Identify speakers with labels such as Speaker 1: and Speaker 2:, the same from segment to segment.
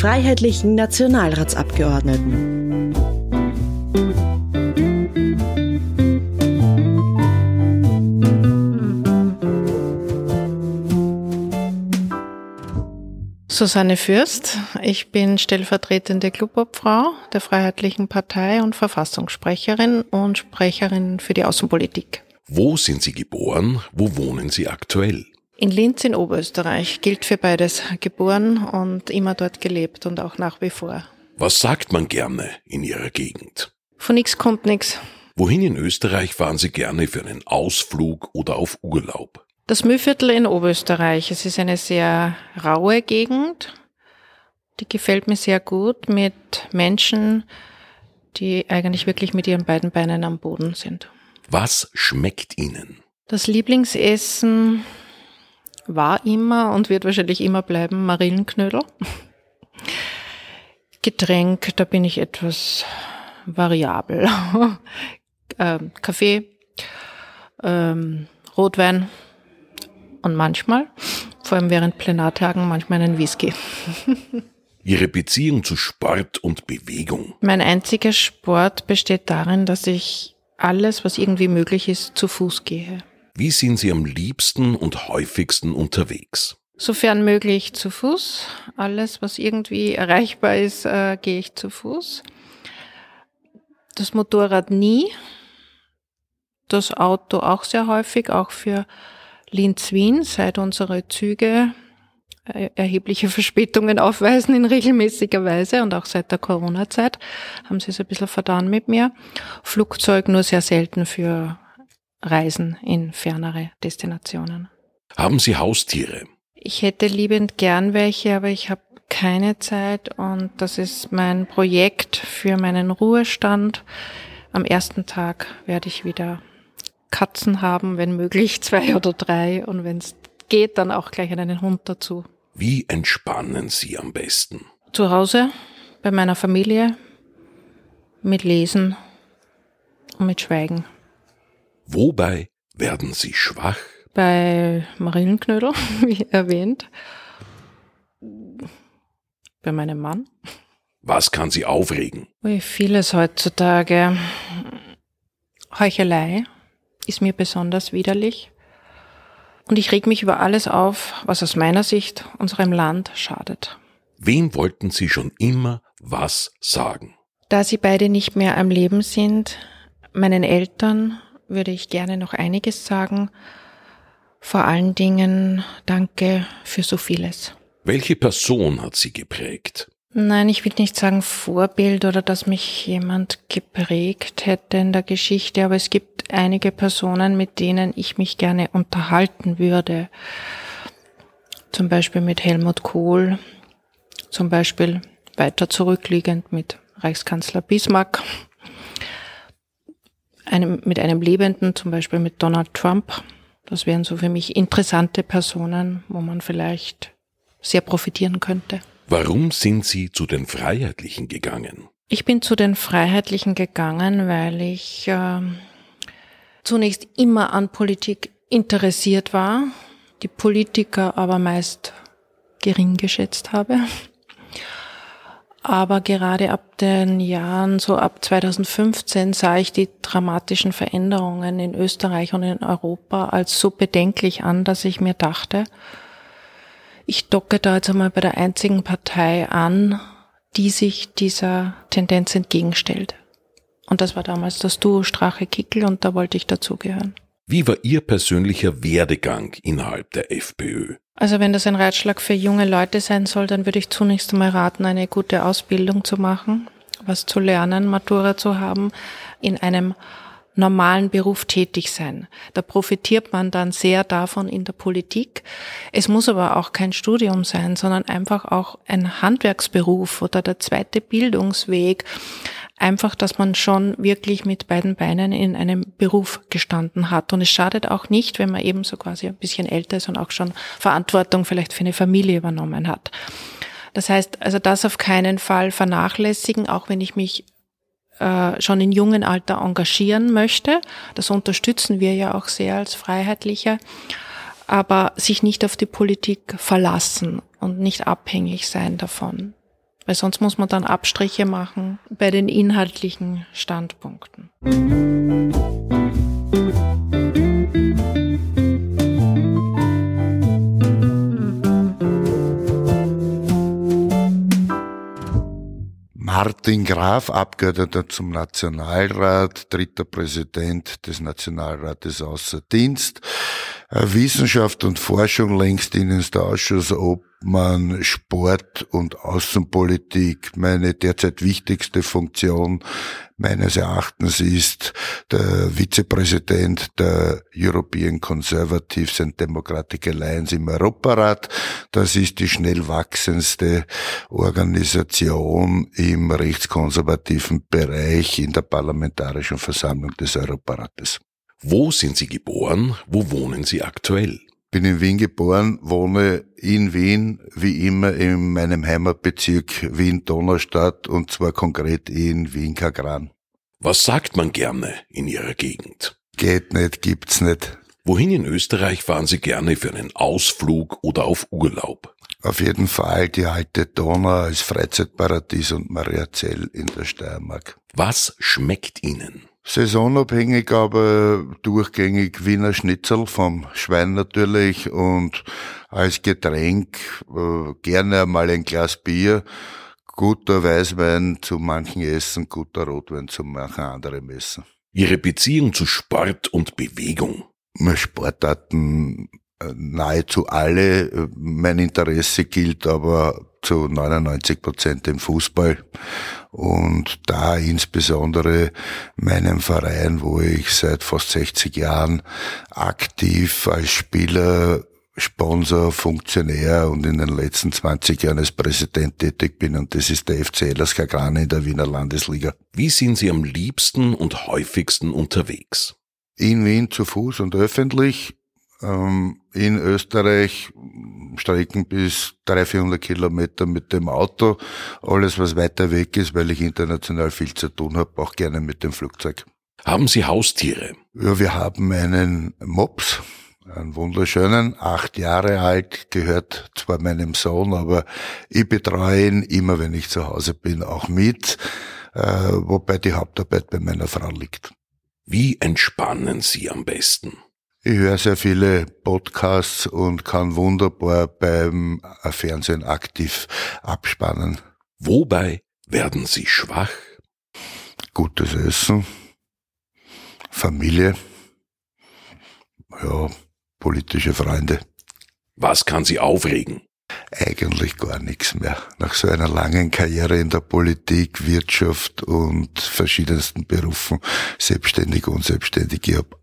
Speaker 1: freiheitlichen Nationalratsabgeordneten.
Speaker 2: Susanne Fürst. Ich bin stellvertretende Clubobfrau der Freiheitlichen Partei und Verfassungssprecherin und Sprecherin für die Außenpolitik.
Speaker 3: Wo sind Sie geboren? Wo wohnen Sie aktuell?
Speaker 2: In Linz in Oberösterreich gilt für beides geboren und immer dort gelebt und auch nach wie vor.
Speaker 3: Was sagt man gerne in Ihrer Gegend?
Speaker 2: Von nichts kommt nichts.
Speaker 3: Wohin in Österreich fahren Sie gerne für einen Ausflug oder auf Urlaub?
Speaker 2: Das Mühlviertel in Oberösterreich. Es ist eine sehr raue Gegend. Die gefällt mir sehr gut mit Menschen, die eigentlich wirklich mit ihren beiden Beinen am Boden sind.
Speaker 3: Was schmeckt Ihnen?
Speaker 2: Das Lieblingsessen war immer und wird wahrscheinlich immer bleiben Marillenknödel. Getränk, da bin ich etwas variabel. ähm, Kaffee, ähm, Rotwein, und manchmal, vor allem während Plenartagen, manchmal einen Whisky.
Speaker 3: Ihre Beziehung zu Sport und Bewegung?
Speaker 2: Mein einziger Sport besteht darin, dass ich alles, was irgendwie möglich ist, zu Fuß gehe.
Speaker 3: Wie sind Sie am liebsten und häufigsten unterwegs?
Speaker 2: Sofern möglich zu Fuß. Alles, was irgendwie erreichbar ist, äh, gehe ich zu Fuß. Das Motorrad nie. Das Auto auch sehr häufig, auch für Linz-Wien, seit unsere Züge äh, erhebliche Verspätungen aufweisen in regelmäßiger Weise und auch seit der Corona-Zeit haben sie es ein bisschen vertan mit mir. Flugzeug nur sehr selten für Reisen in fernere Destinationen.
Speaker 3: Haben Sie Haustiere?
Speaker 2: Ich hätte liebend gern welche, aber ich habe keine Zeit und das ist mein Projekt für meinen Ruhestand. Am ersten Tag werde ich wieder Katzen haben, wenn möglich zwei oder drei und wenn es geht, dann auch gleich einen Hund dazu.
Speaker 3: Wie entspannen Sie am besten?
Speaker 2: Zu Hause, bei meiner Familie, mit Lesen und mit Schweigen.
Speaker 3: Wobei werden Sie schwach?
Speaker 2: Bei Marillenknödel, wie erwähnt. Bei meinem Mann.
Speaker 3: Was kann Sie aufregen?
Speaker 2: Wie vieles heutzutage. Heuchelei, ist mir besonders widerlich. Und ich reg mich über alles auf, was aus meiner Sicht unserem Land schadet.
Speaker 3: Wem wollten Sie schon immer was sagen?
Speaker 2: Da Sie beide nicht mehr am Leben sind, meinen Eltern würde ich gerne noch einiges sagen. Vor allen Dingen danke für so vieles.
Speaker 3: Welche Person hat Sie geprägt?
Speaker 2: Nein, ich will nicht sagen Vorbild oder dass mich jemand geprägt hätte in der Geschichte, aber es gibt einige Personen, mit denen ich mich gerne unterhalten würde. Zum Beispiel mit Helmut Kohl, zum Beispiel weiter zurückliegend mit Reichskanzler Bismarck, einem, mit einem Lebenden, zum Beispiel mit Donald Trump. Das wären so für mich interessante Personen, wo man vielleicht sehr profitieren könnte.
Speaker 3: Warum sind Sie zu den Freiheitlichen gegangen?
Speaker 2: Ich bin zu den Freiheitlichen gegangen, weil ich äh, zunächst immer an Politik interessiert war, die Politiker aber meist gering geschätzt habe. Aber gerade ab den Jahren, so ab 2015, sah ich die dramatischen Veränderungen in Österreich und in Europa als so bedenklich an, dass ich mir dachte, ich docke da jetzt einmal bei der einzigen Partei an, die sich dieser Tendenz entgegenstellt. Und das war damals das Duo Strache-Kickel und da wollte ich dazugehören.
Speaker 3: Wie war Ihr persönlicher Werdegang innerhalb der FPÖ?
Speaker 2: Also wenn das ein Ratschlag für junge Leute sein soll, dann würde ich zunächst einmal raten, eine gute Ausbildung zu machen, was zu lernen, Matura zu haben, in einem normalen Beruf tätig sein. Da profitiert man dann sehr davon in der Politik. Es muss aber auch kein Studium sein, sondern einfach auch ein Handwerksberuf oder der zweite Bildungsweg. Einfach, dass man schon wirklich mit beiden Beinen in einem Beruf gestanden hat. Und es schadet auch nicht, wenn man eben so quasi ein bisschen älter ist und auch schon Verantwortung vielleicht für eine Familie übernommen hat. Das heißt, also das auf keinen Fall vernachlässigen, auch wenn ich mich äh, schon in jungen Alter engagieren möchte. Das unterstützen wir ja auch sehr als Freiheitliche. Aber sich nicht auf die Politik verlassen und nicht abhängig sein davon. weil sonst muss man dann Abstriche machen bei den inhaltlichen Standpunkten.
Speaker 1: Martin Graf, Abgeordneter zum Nationalrat, dritter Präsident des Nationalrates außer Dienst. Äh, Wissenschaft und Forschung längst Ihnen der Ausschuss ob man Sport und Außenpolitik meine derzeit wichtigste Funktion meines Erachtens ist der Vizepräsident der European Conservatives and Democratic Alliance im Europarat. Das ist die schnell wachsendste Organisation im rechtskonservativen Bereich in der Parlamentarischen Versammlung des Europarates.
Speaker 3: Wo sind Sie geboren? Wo wohnen Sie aktuell?
Speaker 1: Bin in Wien geboren, wohne in Wien, wie immer in meinem Heimatbezirk Wien-Donaustadt und zwar konkret in Wien-Kagran.
Speaker 3: Was sagt man gerne in Ihrer Gegend?
Speaker 1: Geht nicht, gibt's nicht.
Speaker 3: Wohin in Österreich fahren Sie gerne für einen Ausflug oder auf Urlaub?
Speaker 1: Auf jeden Fall die alte Donau als Freizeitparadies und Mariazell in der Steiermark.
Speaker 3: Was schmeckt Ihnen?
Speaker 1: Saisonabhängig, aber durchgängig Wiener Schnitzel vom Schwein natürlich und als Getränk äh, gerne mal ein Glas Bier, guter Weißwein zu manchen Essen, guter Rotwein zu manchen anderen Essen.
Speaker 3: Ihre Beziehung zu Sport und Bewegung?
Speaker 1: Sportarten äh, nahezu alle. Mein Interesse gilt aber zu 99 Prozent im Fußball und da insbesondere meinem Verein, wo ich seit fast 60 Jahren aktiv als Spieler Sponsor, Funktionär und in den letzten 20 Jahren als Präsident tätig bin und das ist der FC LSK Grane in der Wiener Landesliga.
Speaker 3: Wie sind Sie am liebsten und häufigsten unterwegs?
Speaker 1: In Wien zu Fuß und öffentlich, in Österreich Strecken bis 300, 400 Kilometer mit dem Auto. Alles, was weiter weg ist, weil ich international viel zu tun habe, auch gerne mit dem Flugzeug.
Speaker 3: Haben Sie Haustiere?
Speaker 1: Ja, wir haben einen Mops, einen wunderschönen, acht Jahre alt, gehört zwar meinem Sohn, aber ich betreue ihn immer, wenn ich zu Hause bin, auch mit, äh, wobei die Hauptarbeit bei meiner Frau liegt.
Speaker 3: Wie entspannen Sie am besten?
Speaker 1: Ich höre sehr viele Podcasts und kann wunderbar beim Fernsehen aktiv abspannen.
Speaker 3: Wobei werden Sie schwach?
Speaker 1: Gutes Essen, Familie, ja, politische Freunde.
Speaker 3: Was kann Sie aufregen?
Speaker 1: Eigentlich gar nichts mehr. Nach so einer langen Karriere in der Politik, Wirtschaft und verschiedensten Berufen, selbstständig, unselbstständig, ich habe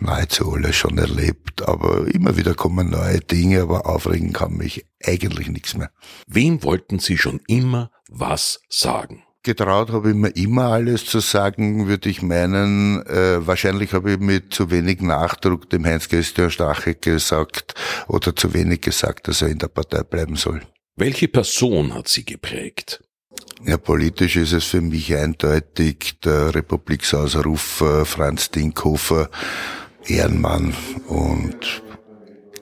Speaker 1: nahezu alles schon erlebt, aber immer wieder kommen neue Dinge, aber aufregen kann mich eigentlich nichts mehr.
Speaker 3: Wem wollten Sie schon immer was sagen?
Speaker 1: Getraut habe ich mir immer alles zu sagen, würde ich meinen. Äh, wahrscheinlich habe ich mit zu wenig Nachdruck dem Heinz-Christian Stache gesagt oder zu wenig gesagt, dass er in der Partei bleiben soll.
Speaker 3: Welche Person hat Sie geprägt?
Speaker 1: Ja, politisch ist es für mich eindeutig der Republiksausrufer Franz Dinkhofer, Ehrenmann und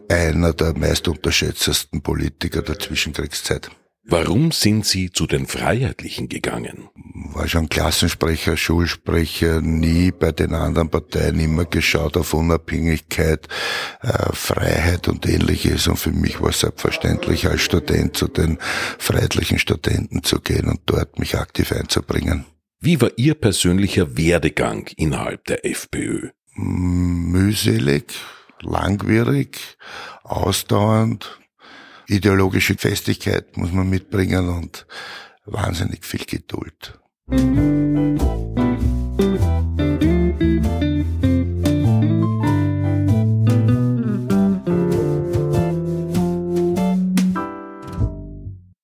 Speaker 1: einer der meist unterschätztesten Politiker der Zwischenkriegszeit.
Speaker 3: Warum sind Sie zu den Freiheitlichen gegangen?
Speaker 1: War schon Klassensprecher, Schulsprecher, nie bei den anderen Parteien immer geschaut auf Unabhängigkeit, äh, Freiheit und ähnliches. Und für mich war es selbstverständlich, als Student zu den Freiheitlichen Studenten zu gehen und dort mich aktiv einzubringen.
Speaker 3: Wie war Ihr persönlicher Werdegang innerhalb der FPÖ?
Speaker 1: Mühselig, langwierig, ausdauernd, ideologische Festigkeit muss man mitbringen und wahnsinnig viel Geduld.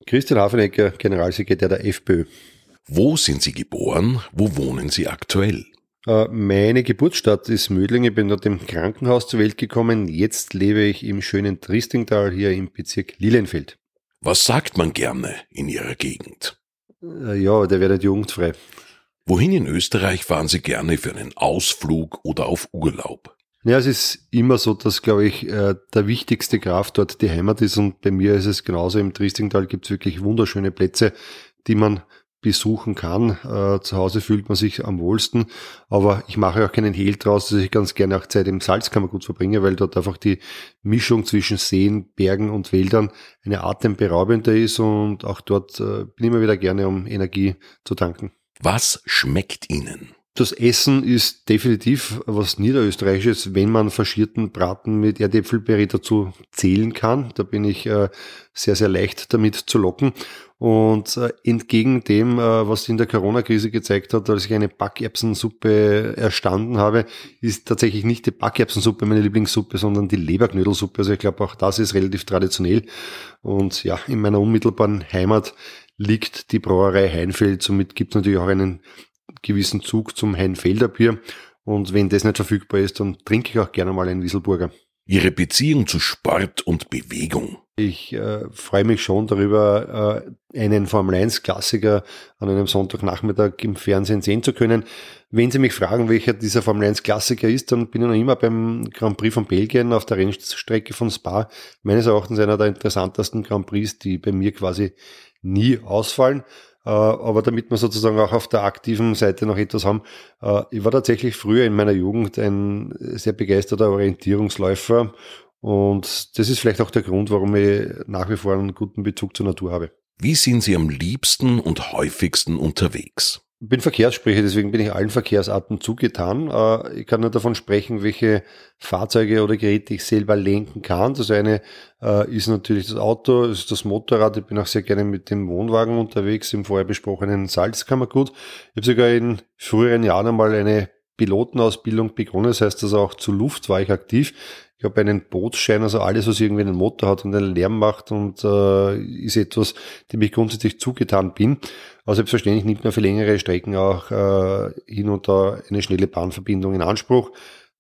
Speaker 4: Christian Hafenecker, Generalsekretär der FPÖ.
Speaker 3: Wo sind Sie geboren? Wo wohnen Sie aktuell?
Speaker 4: Äh, meine Geburtsstadt ist Mödling. Ich bin dort im Krankenhaus zur Welt gekommen. Jetzt lebe ich im schönen Tristingtal hier im Bezirk Lilienfeld.
Speaker 3: Was sagt man gerne in Ihrer Gegend?
Speaker 4: Äh, ja, der wird jugendfrei.
Speaker 3: Wohin in Österreich fahren Sie gerne für einen Ausflug oder auf Urlaub?
Speaker 4: Ja, es ist immer so, dass, glaube ich, äh, der wichtigste Kraft dort die Heimat ist und bei mir ist es genauso. Im Tristingtal gibt es wirklich wunderschöne Plätze, die man besuchen kann. Äh, zu Hause fühlt man sich am wohlsten, aber ich mache auch keinen Hehl draus, dass ich ganz gerne auch Zeit im Salzkammergut verbringe, weil dort einfach die Mischung zwischen Seen, Bergen und Wäldern eine atemberaubende ist und auch dort äh, bin ich immer wieder gerne, um Energie zu tanken.
Speaker 3: Was schmeckt Ihnen?
Speaker 4: Das Essen ist definitiv was Niederösterreichisches, wenn man faschierten Braten mit Erdäpfelpüree dazu zählen kann. Da bin ich äh, sehr, sehr leicht damit zu locken. Und äh, entgegen dem, äh, was in der Corona-Krise gezeigt hat, als ich eine Backerbsensuppe erstanden habe, ist tatsächlich nicht die Backerbsensuppe meine Lieblingssuppe, sondern die Leberknödelsuppe. Also ich glaube, auch das ist relativ traditionell. Und ja, in meiner unmittelbaren Heimat liegt die Brauerei Heinfeld. Somit gibt es natürlich auch einen gewissen Zug zum Heinfelder Bier. Und wenn das nicht verfügbar ist, dann trinke ich auch gerne mal einen Wieselburger.
Speaker 3: Ihre Beziehung zu Sport und Bewegung.
Speaker 4: Ich äh, freue mich schon darüber, äh, einen Formel 1 Klassiker an einem Sonntagnachmittag im Fernsehen sehen zu können. Wenn Sie mich fragen, welcher dieser Formel 1 Klassiker ist, dann bin ich noch immer beim Grand Prix von Belgien auf der Rennstrecke von Spa. Meines Erachtens einer der interessantesten Grand Prix, die bei mir quasi nie ausfallen. Äh, aber damit wir sozusagen auch auf der aktiven Seite noch etwas haben, äh, ich war tatsächlich früher in meiner Jugend ein sehr begeisterter Orientierungsläufer und das ist vielleicht auch der Grund, warum ich nach wie vor einen guten Bezug zur Natur habe.
Speaker 3: Wie sind Sie am liebsten und häufigsten unterwegs?
Speaker 4: Bin Verkehrssprecher, deswegen bin ich allen Verkehrsarten zugetan. Äh, ich kann nur davon sprechen, welche Fahrzeuge oder Geräte ich selber lenken kann. Das eine äh, ist natürlich das Auto, das ist das Motorrad. Ich bin auch sehr gerne mit dem Wohnwagen unterwegs, im vorher besprochenen Salzkammergut. Ich habe sogar in früheren Jahren einmal eine Pilotenausbildung begonnen. Das heißt, also auch zur Luft war ich aktiv. Ich habe einen Bootsschein, also alles, was irgendwie einen Motor hat und einen Lärm macht und äh, ist etwas, dem ich grundsätzlich zugetan bin. Aber selbstverständlich nimmt man für längere Strecken auch äh, hin und da eine schnelle Bahnverbindung in Anspruch.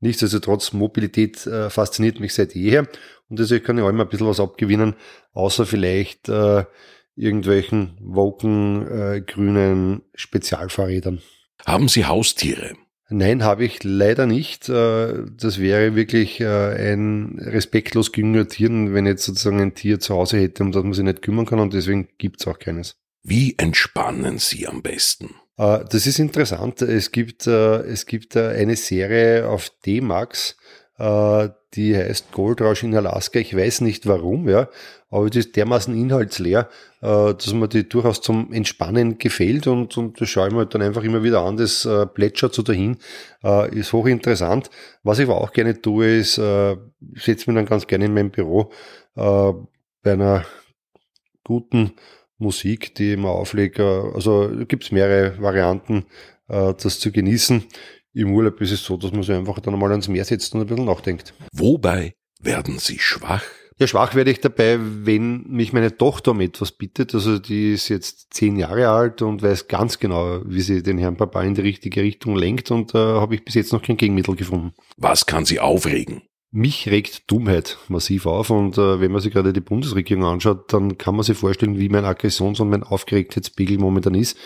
Speaker 4: Nichtsdestotrotz, Mobilität äh, fasziniert mich seit jeher und deswegen kann ich auch immer ein bisschen was abgewinnen, außer vielleicht äh, irgendwelchen woken, äh, grünen Spezialfahrrädern.
Speaker 3: Haben Sie Haustiere?
Speaker 4: Nein, habe ich leider nicht. Äh, das wäre wirklich äh, ein respektlos gegenüber Tieren, wenn ich jetzt sozusagen ein Tier zu Hause hätte, um das man sich nicht kümmern kann und deswegen gibt's auch keines.
Speaker 3: Wie entspannen Sie am besten?
Speaker 4: Äh, das ist interessant. Es gibt, es gibt eine Serie auf D-Max, die heißt Goldrausch in Alaska. Ich weiß nicht warum, ja, aber die ist dermaßen inhaltsleer, äh, dass mir die durchaus zum Entspannen gefällt und, und das schaue ich mir dann einfach immer wieder an. Das äh, plätschert so dahin, äh, ist hochinteressant. Was ich aber auch gerne tue, ist, äh, setze mich dann ganz gerne in mein Büro äh, bei einer guten Musik, die immer auflege. Also gibt es mehrere Varianten, äh, das zu genießen. Im Urlaub ist es so, dass man sich einfach dann mal ans Meer setzt und ein bisschen nachdenkt.
Speaker 3: Wobei werden Sie schwach?
Speaker 4: Ja, schwach werde ich dabei, wenn mich meine Tochter um etwas bittet. Also die ist jetzt zehn Jahre alt und weiß ganz genau, wie sie den Herrn Papa in die richtige Richtung lenkt und da äh, habe ich bis jetzt noch kein Gegenmittel gefunden.
Speaker 3: Was kann sie aufregen?
Speaker 4: Mich regt Dummheit massiv auf und äh, wenn man sich gerade die Bundesregierung anschaut, dann kann man sich vorstellen, wie mein Aggressions- und mein Aufgeregtheitspegel momentan ist.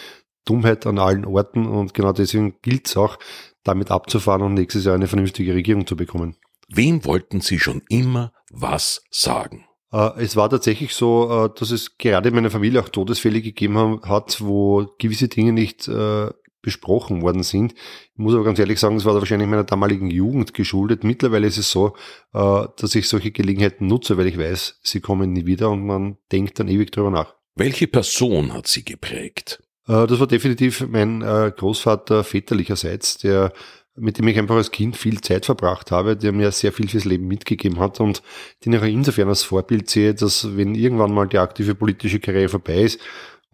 Speaker 4: Dummheit an allen Orten und genau deswegen gilt es auch, damit abzufahren und nächstes Jahr eine vernünftige Regierung zu bekommen.
Speaker 3: Wem wollten Sie schon immer was sagen?
Speaker 4: Äh, es war tatsächlich so, äh, dass es gerade in meiner Familie auch Todesfälle gegeben hat, wo gewisse Dinge nicht äh, besprochen worden sind. Ich muss aber ganz ehrlich sagen, es war wahrscheinlich meiner damaligen Jugend geschuldet. Mittlerweile ist es so, dass ich solche Gelegenheiten nutze, weil ich weiß, sie kommen nie wieder und man denkt dann ewig drüber nach.
Speaker 3: Welche Person hat sie geprägt?
Speaker 4: Äh, das war definitiv mein äh, Großvater väterlicherseits, der mit dem ich einfach als Kind viel Zeit verbracht habe, der mir sehr viel fürs Leben mitgegeben hat und den ich auch insofern als Vorbild sehe, dass wenn irgendwann mal die aktive politische Karriere vorbei ist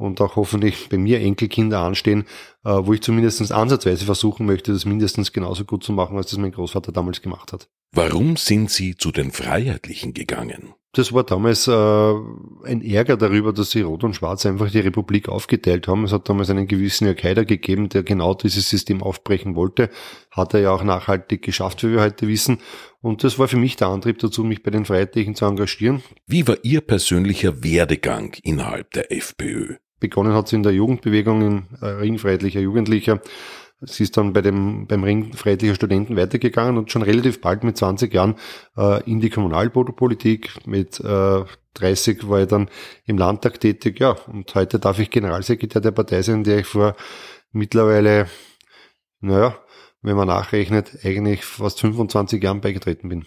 Speaker 4: und auch hoffentlich bei mir Enkelkinder anstehen, äh, wo ich zumindest ansatzweise versuchen möchte, das mindestens genauso gut zu machen, als das mein Großvater damals gemacht hat.
Speaker 3: Warum sind Sie zu den Freiheitlichen gegangen?
Speaker 4: Das war damals äh, ein Ärger darüber, dass sie Rot und Schwarz einfach die Republik aufgeteilt haben. Es hat damals einen gewissen Jörg Haider gegeben, der genau dieses System aufbrechen wollte. Hat er ja auch nachhaltig geschafft, wie wir heute wissen. Und das war für mich der Antrieb dazu, mich bei den Freiheitlichen zu engagieren.
Speaker 3: Wie war Ihr persönlicher Werdegang innerhalb der FPÖ?
Speaker 4: Begonnen hat sie in der Jugendbewegung, in äh, Ring Freiheitlicher Jugendlicher sie ist dann bei dem, beim Ring Freiheitlicher Studenten weitergegangen und schon relativ bald mit 20 Jahren äh, in die Kommunalpolitik. Mit äh, 30 war ich dann im Landtag tätig, ja, und heute darf ich Generalsekretär der Partei sein, der ich vor mittlerweile, naja, wenn man nachrechnet, eigentlich fast 25 Jahren beigetreten bin.